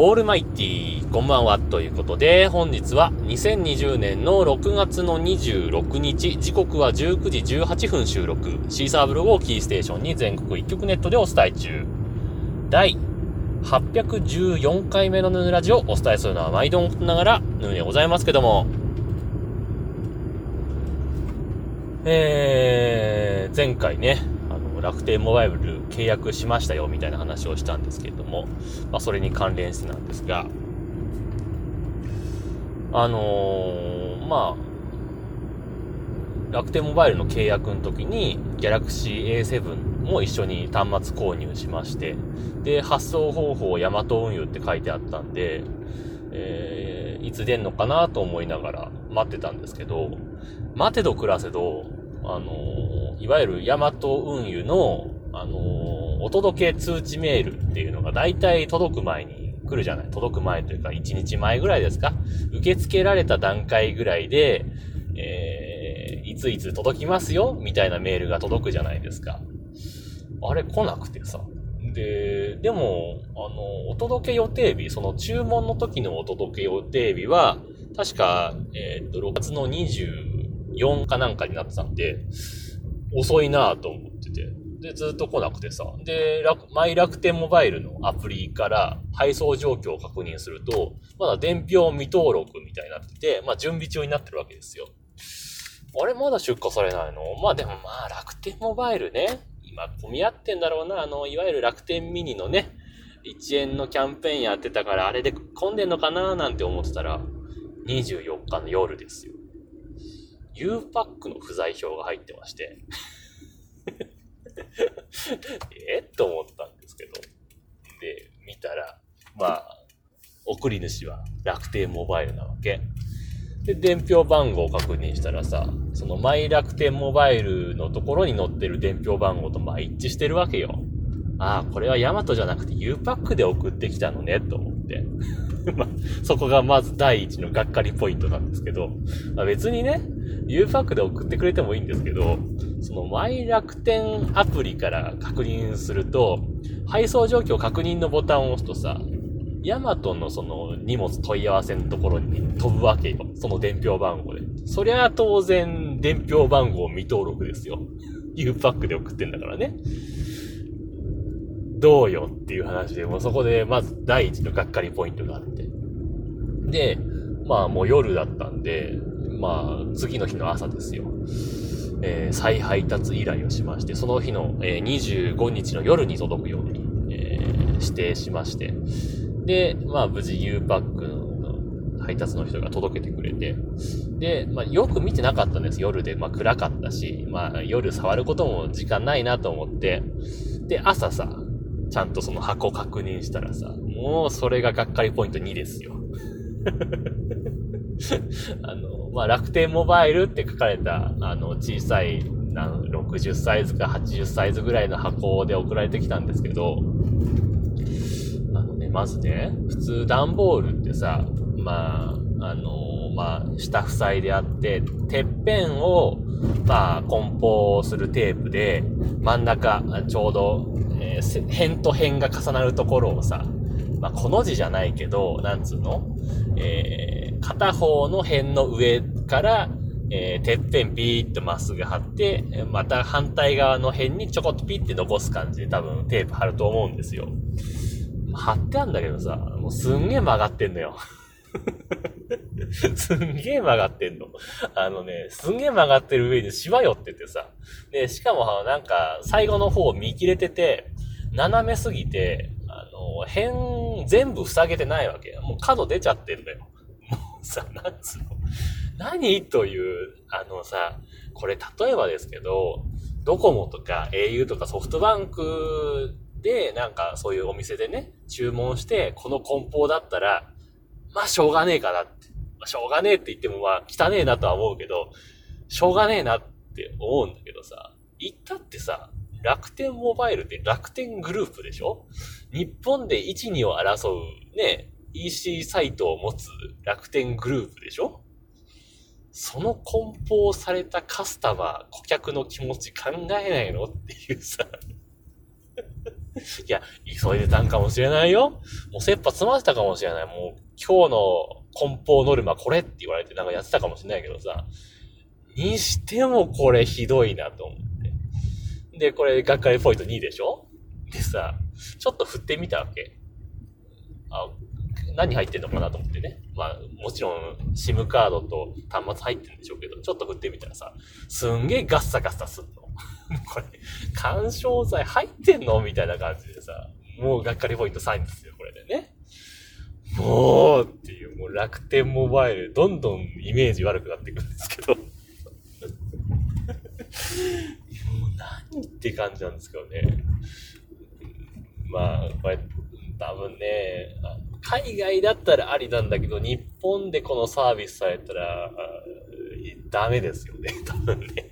オールマイティー、こんばんは、ということで、本日は2020年の6月の26日、時刻は19時18分収録、シーサーブログをキーステーションに全国一曲ネットでお伝え中。第814回目のヌーラジオをお伝えするのは毎度ながらヌーでございますけども、えー、前回ね、楽天モバイル契約しましたよみたいな話をしたんですけれども、まあ、それに関連してなんですが、あのー、まあ、楽天モバイルの契約の時に、Galaxy A7 も一緒に端末購入しまして、で、発送方法ヤマト運輸って書いてあったんで、えー、いつ出んのかなと思いながら待ってたんですけど、待てど暮らせど、あの、いわゆるヤマト運輸の、あの、お届け通知メールっていうのが大体届く前に来るじゃない届く前というか1日前ぐらいですか受け付けられた段階ぐらいで、えー、いついつ届きますよみたいなメールが届くじゃないですか。あれ来なくてさ。で、でも、あの、お届け予定日、その注文の時のお届け予定日は、確か、えっ、と、6月の20、4かなんかになってたんで、遅いなと思ってて。で、ずっと来なくてさ。で、マイ楽天モバイルのアプリから配送状況を確認すると、まだ伝票未登録みたいになってて、まあ準備中になってるわけですよ。あれまだ出荷されないの？まあでもまあ楽天モバイルね。今混み合ってんだろうな。あの、いわゆる楽天ミニのね、1円のキャンペーンやってたからあれで混んでんのかななんて思ってたら、24日の夜ですよ。U パックの不在票が入ってまして え？っと思ったんですけど。で、見たら、まあ、送り主は楽天モバイルなわけ。で、伝票番号を確認したらさ、そのマイ楽天モバイルのところに載ってる伝票番号とまあ一致してるわけよ。ああ、これはヤマトじゃなくて U パックで送ってきたのね、と思っ。まあ、そこがまず第一のがっかりポイントなんですけど、まあ、別にね、U パックで送ってくれてもいいんですけど、そのマイ楽天アプリから確認すると、配送状況確認のボタンを押すとさ、ヤマトのその荷物問い合わせのところに飛ぶわけよ。その伝票番号で。そりゃ当然、伝票番号未登録ですよ。U パックで送ってんだからね。どうよっていう話で、もうそこでまず第一のがっかりポイントがあって。で、まあもう夜だったんで、まあ次の日の朝ですよ。えー、再配達依頼をしまして、その日の、えー、25日の夜に届くように、えー、指定しまして、で、まあ無事 U パックの配達の人が届けてくれて、で、まあよく見てなかったんです、夜で。まあ暗かったし、まあ夜触ることも時間ないなと思って、で、朝さ、ちゃんとその箱確認したらさ、もうそれががっかりポイント2ですよ。あの、まあ、楽天モバイルって書かれた、あの、小さいな、60サイズか80サイズぐらいの箱で送られてきたんですけど、あのね、まずね、普通段ボールってさ、まあ、あの、まあ、下塞いであって、てっぺんを、まあ、梱包するテープで、真ん中、ちょうど辺と辺が重なるところをさ、まあ、この字じゃないけど、なんつうの？えー、片方の辺の上から、えー、てっぺんピーッとまっすぐ貼って、また反対側の辺にちょこっとピッて残す感じで多分テープ貼ると思うんですよ。貼ってあんだけどさ、もうすんげえ曲がってんのよ。すんげえ曲がってんの。あのね、すんげえ曲がってる上にしわ寄っててさ。で、しかもなんか、最後の方見切れてて、斜めすぎて、あの、辺全部塞げてないわけ。もう角出ちゃってんだよ。もうさ、なんつうの。何という、あのさ、これ例えばですけど、ドコモとか au とかソフトバンクで、なんかそういうお店でね、注文して、この梱包だったら、まあしょうがねえかなって。まあ、しょうがねえって言ってもまあ汚ねえなとは思うけど、しょうがねえなって思うんだけどさ、言ったってさ、楽天モバイルって楽天グループでしょ？日本で1、2を争うね、EC サイトを持つ楽天グループでしょ？その梱包されたカスタマー、顧客の気持ち考えないの？っていうさ いや、急いでたんかもしれないよ。もう切羽詰まってたかもしれない。もう今日の梱包ノルマこれって言われてなんかやってたかもしれないけどさ。にしてもこれひどいなと思って。で、これ、がっかりポイント2でしょ？でさ、ちょっと振ってみたわけ。あ、何入ってんのかなと思ってね。まあ、もちろん、SIM カードと端末入ってるんでしょうけど、ちょっと振ってみたらさ、すんげえガッサガッサすんの。これ、干渉剤入ってんのみたいな感じでさ、もうがっかりポイント3ですよ、これでね。もうっていう、もう楽天モバイル、どんどんイメージ悪くなっていくんですけど。もう何って感じなんですけどね。まあ、これ、多分ね、海外だったらありなんだけど、日本でこのサービスされたら、ダメですよね、多分ね。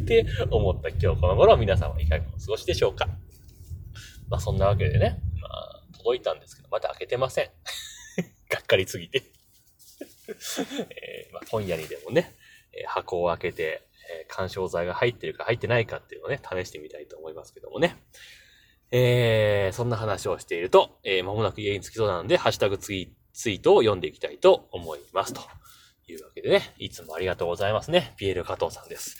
って思った今日この頃皆さんはいかがお過ごしでしょうかまあそんなわけでね、まあ届いたんですけど、まだ開けてません。がっかりすぎて えー、まあ本屋にでもね、え箱を開けて、えー、干渉剤が入ってるか入ってないかっていうのをね、試してみたいと思いますけどもね。えー、そんな話をしていると、えー、間もなく家に着きそうなので、ハッシュタグツイツイートを読んでいきたいと思います。というわけでね、いつもありがとうございますね。ピエール加藤さんです。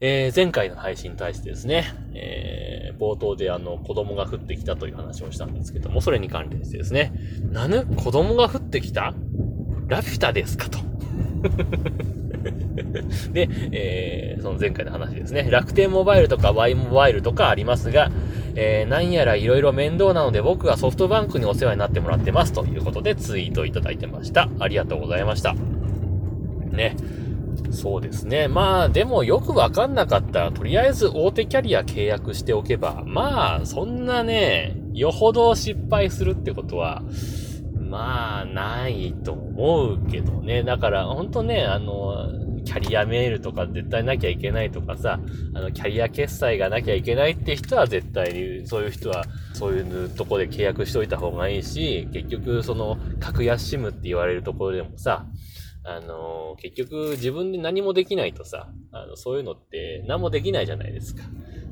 えー、前回の配信に対してですね、えー、冒頭であの、子供が降ってきたという話をしたんですけども、それに関連してですね、なぬ子供が降ってきた？ラピュタですか？と。で、えー、その前回の話ですね。楽天モバイルとか Y モバイルとかありますが、えー、何やら色々面倒なので僕がソフトバンクにお世話になってもらってますということでツイートいただいてました。ありがとうございました。ね。そうですね。まあ、でもよくわかんなかったら、とりあえず大手キャリア契約しておけば、まあ、そんなね、よほど失敗するってことは、まあ、ないと思うけどね。だから、ほんとね、あの、キャリアメールとか絶対なきゃいけないとかさ、あの、キャリア決済がなきゃいけないって人は絶対に、そういう人は、そういうとこで契約しといた方がいいし、結局、その、格安シムって言われるところでもさ、あの、結局自分で何もできないとさ、あの、そういうのって何もできないじゃないですか。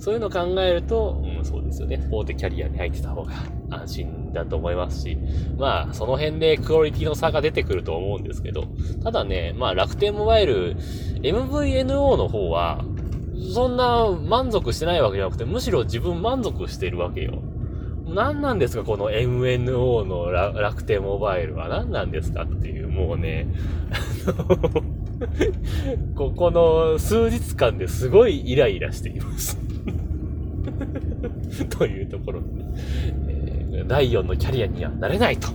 そういうのを考えると、うん、そうですよね。大手キャリアに入ってた方が安心だと思いますし、まあ、その辺でクオリティの差が出てくると思うんですけど、ただね、まあ、楽天モバイル、MVNO の方は、そんな満足してないわけじゃなくて、むしろ自分満足してるわけよ。何なんですかこの MNO の楽天モバイルは何なんですかっていう、もうね、ここの数日間ですごいイライラしています というところで、ね、えー、第4のキャリアにはなれないと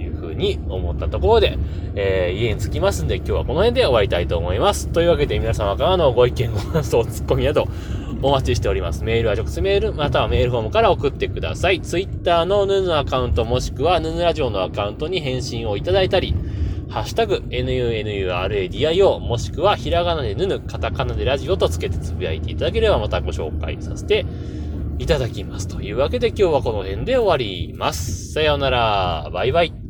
いうふうに思ったところで、えー、家に着きますんで今日はこの辺で終わりたいと思います。というわけで皆様からのご意見、ご感想、ツッコミなどお待ちしております。メールは直接メール、またはメールフォームから送ってください。ツイッターのヌヌアカウントもしくはヌヌラジオのアカウントに返信をいただいたり、ハッシュタグ、nunuradio、もしくはひらがなでぬぬ、カタカナでラジオとつけてつぶやいていただければまたご紹介させていただきます。というわけで今日はこの辺で終わります。さようなら。バイバイ。